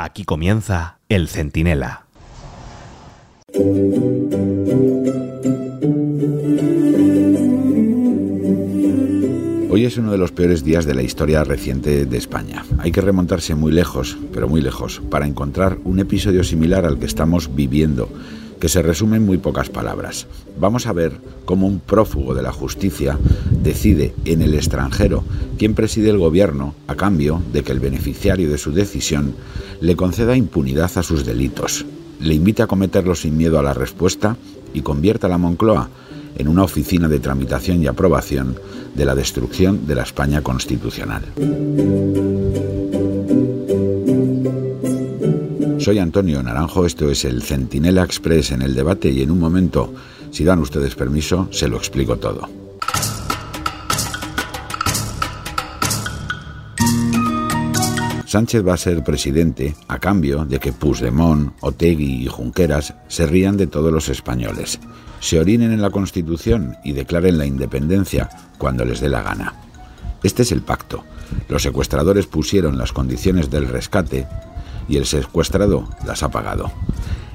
Aquí comienza El Centinela. Hoy es uno de los peores días de la historia reciente de España. Hay que remontarse muy lejos, pero muy lejos, para encontrar un episodio similar al que estamos viviendo, que se resume en muy pocas palabras. Vamos a ver cómo un prófugo de la justicia decide en el extranjero quién preside el gobierno a cambio de que el beneficiario de su decisión le conceda impunidad a sus delitos, le invite a cometerlos sin miedo a la respuesta y convierta a la Moncloa en una oficina de tramitación y aprobación de la destrucción de la España constitucional. Soy Antonio Naranjo, esto es el Centinela Express en el debate y en un momento, si dan ustedes permiso, se lo explico todo. Sánchez va a ser presidente a cambio de que Puigdemont, Otegui y Junqueras se rían de todos los españoles, se orinen en la Constitución y declaren la independencia cuando les dé la gana. Este es el pacto. Los secuestradores pusieron las condiciones del rescate y el secuestrado las ha pagado.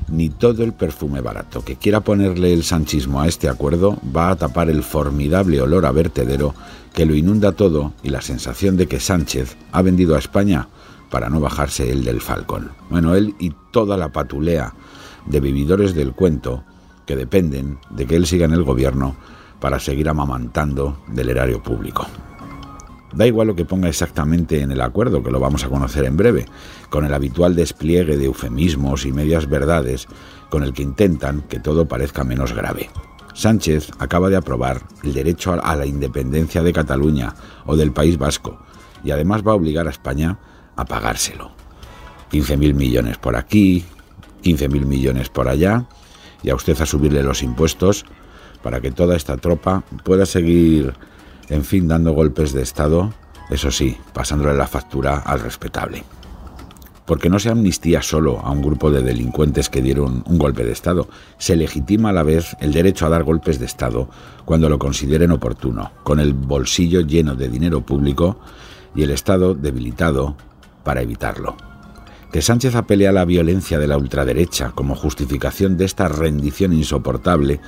Ni todo el perfume barato que quiera ponerle el sanchismo a este acuerdo va a tapar el formidable olor a vertedero que lo inunda todo y la sensación de que Sánchez ha vendido a España para no bajarse él del falcón. Bueno, él y toda la patulea de vividores del cuento que dependen de que él siga en el gobierno para seguir amamantando del erario público. Da igual lo que ponga exactamente en el acuerdo, que lo vamos a conocer en breve, con el habitual despliegue de eufemismos y medias verdades con el que intentan que todo parezca menos grave. Sánchez acaba de aprobar el derecho a la independencia de Cataluña o del País Vasco y además va a obligar a España a pagárselo. 15.000 millones por aquí, 15.000 millones por allá, y a usted a subirle los impuestos para que toda esta tropa pueda seguir, en fin, dando golpes de Estado, eso sí, pasándole la factura al respetable. Porque no se amnistía solo a un grupo de delincuentes que dieron un golpe de Estado, se legitima a la vez el derecho a dar golpes de Estado cuando lo consideren oportuno, con el bolsillo lleno de dinero público y el Estado debilitado para evitarlo. Que Sánchez apele a la violencia de la ultraderecha como justificación de esta rendición insoportable,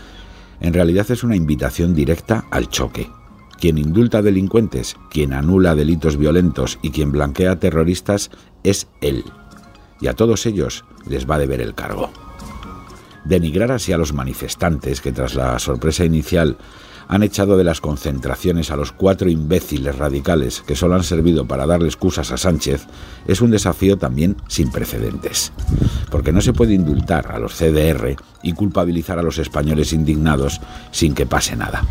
en realidad es una invitación directa al choque. Quien indulta delincuentes, quien anula delitos violentos y quien blanquea terroristas es él. Y a todos ellos les va a deber el cargo. Denigrar así a los manifestantes que tras la sorpresa inicial han echado de las concentraciones a los cuatro imbéciles radicales que solo han servido para darle excusas a Sánchez es un desafío también sin precedentes. Porque no se puede indultar a los CDR y culpabilizar a los españoles indignados sin que pase nada.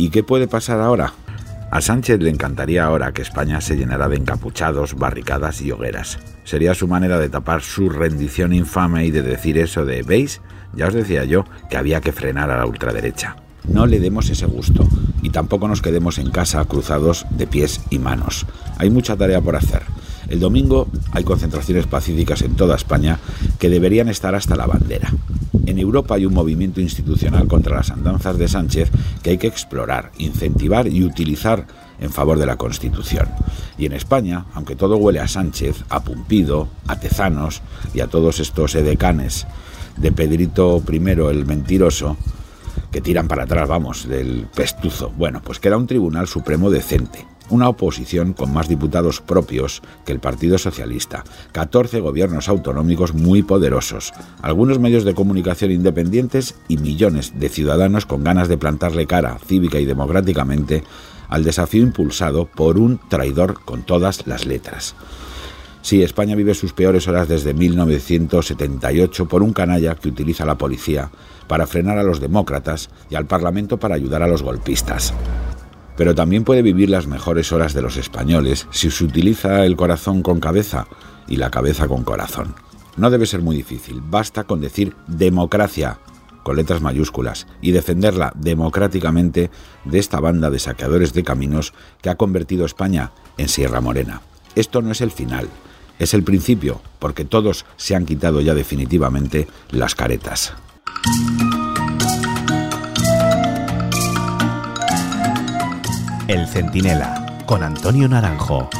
¿Y qué puede pasar ahora? A Sánchez le encantaría ahora que España se llenara de encapuchados, barricadas y hogueras. Sería su manera de tapar su rendición infame y de decir eso de, ¿veis? Ya os decía yo que había que frenar a la ultraderecha. No le demos ese gusto y tampoco nos quedemos en casa cruzados de pies y manos. Hay mucha tarea por hacer. El domingo hay concentraciones pacíficas en toda España que deberían estar hasta la bandera. En Europa hay un movimiento institucional contra las andanzas de Sánchez que hay que explorar, incentivar y utilizar en favor de la Constitución. Y en España, aunque todo huele a Sánchez, a Pumpido, a Tezanos y a todos estos edecanes de Pedrito I el mentiroso, que tiran para atrás, vamos, del pestuzo. Bueno, pues queda un Tribunal Supremo decente, una oposición con más diputados propios que el Partido Socialista, 14 gobiernos autonómicos muy poderosos, algunos medios de comunicación independientes y millones de ciudadanos con ganas de plantarle cara cívica y democráticamente al desafío impulsado por un traidor con todas las letras. Sí, España vive sus peores horas desde 1978 por un canalla que utiliza la policía para frenar a los demócratas y al Parlamento para ayudar a los golpistas. Pero también puede vivir las mejores horas de los españoles si se utiliza el corazón con cabeza y la cabeza con corazón. No debe ser muy difícil, basta con decir democracia con letras mayúsculas y defenderla democráticamente de esta banda de saqueadores de caminos que ha convertido España en Sierra Morena. Esto no es el final, es el principio, porque todos se han quitado ya definitivamente las caretas. El Centinela, con Antonio Naranjo.